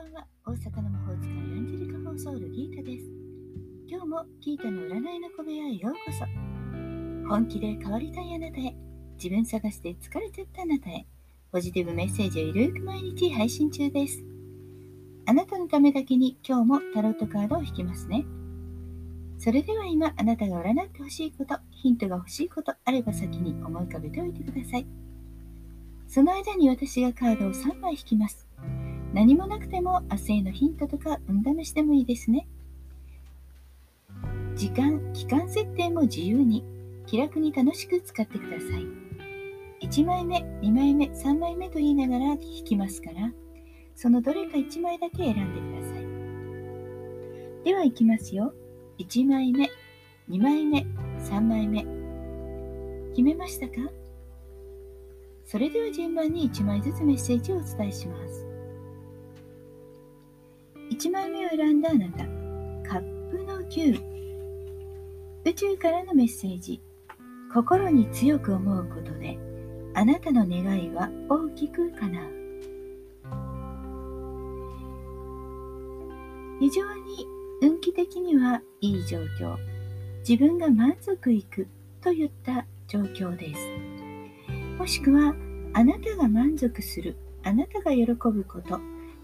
ばんは。大阪の魔法使いアンジェリカ・フォーソウル・ギータです。今日もギータの占いの小部屋へようこそ。本気で変わりたいあなたへ。自分探して疲れちゃったあなたへ。ポジティブメッセージをゆるく毎日配信中です。あなたのためだけに今日もタロットカードを引きますね。それでは今あなたが占ってほしいことヒントが欲しいことあれば先に思い浮かべておいてください。その間に私がカードを3枚引きます。何もなくても明日へのヒントとか運試しでもいいですね。時間、期間設定も自由に気楽に楽しく使ってください。1枚目、2枚目、3枚目と言いながら引きますから、そのどれか1枚だけ選んでください。では行きますよ。1枚目、2枚目、3枚目。決めましたか？それでは順番に1枚ずつメッセージをお伝えします。1枚目を選んだあなた、カップの9。宇宙からのメッセージ。心に強く思うことであなたの願いは大きく叶う。非常に運気的にはいい状況。自分が満足いくといった状況です。もしくはあなたが満足するあなたが喜ぶこと。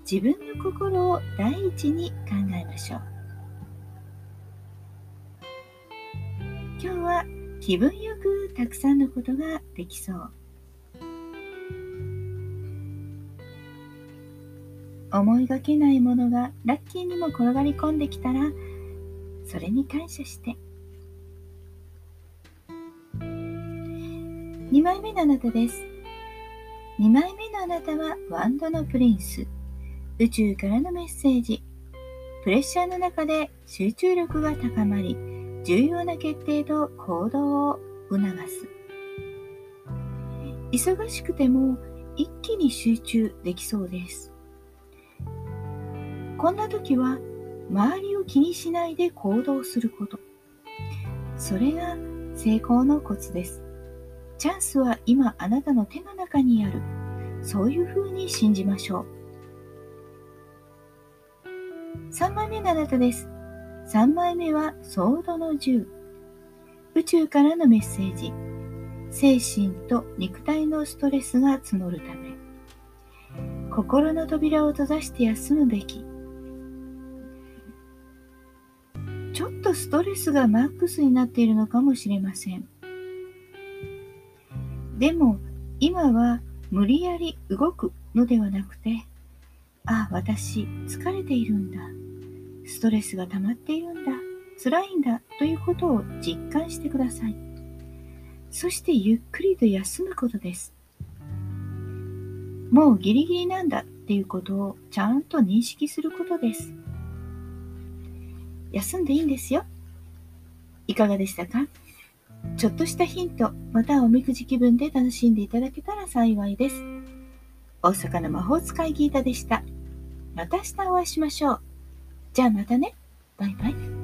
自分の心を第一に考えましょう今日は気分よくたくさんのことができそう。思いがけないものがラッキーにも転がり込んできたら、それに感謝して。2枚目のあなたです。2枚目のあなたはワンドのプリンス。宇宙からのメッセージ。プレッシャーの中で集中力が高まり、重要な決定と行動を促す。忙しくても一気に集中できそうです。こんな時は周りを気にしないで行動すること。それが成功のコツです。チャンスは今あなたの手の中にある。そういうふうに信じましょう。3枚目のあなたです3枚目はソードの銃。宇宙からのメッセージ。精神と肉体のストレスが募るため。心の扉を閉ざして休むべき。ちょっとストレスがマックスになっているのかもしれません。でも今は無理やり動くのではなくて、あ、私疲れているんだ。ストレスが溜まっているんだ、辛いんだということを実感してください。そしてゆっくりと休むことです。もうギリギリなんだっていうことをちゃんと認識することです。休んでいいんですよ。いかがでしたか？ちょっとしたヒント、またおみくじ気分で楽しんでいただけたら幸いです。大阪の魔法使いギータでした。また明日お会いしましょう。じゃあまたね。バイバイ。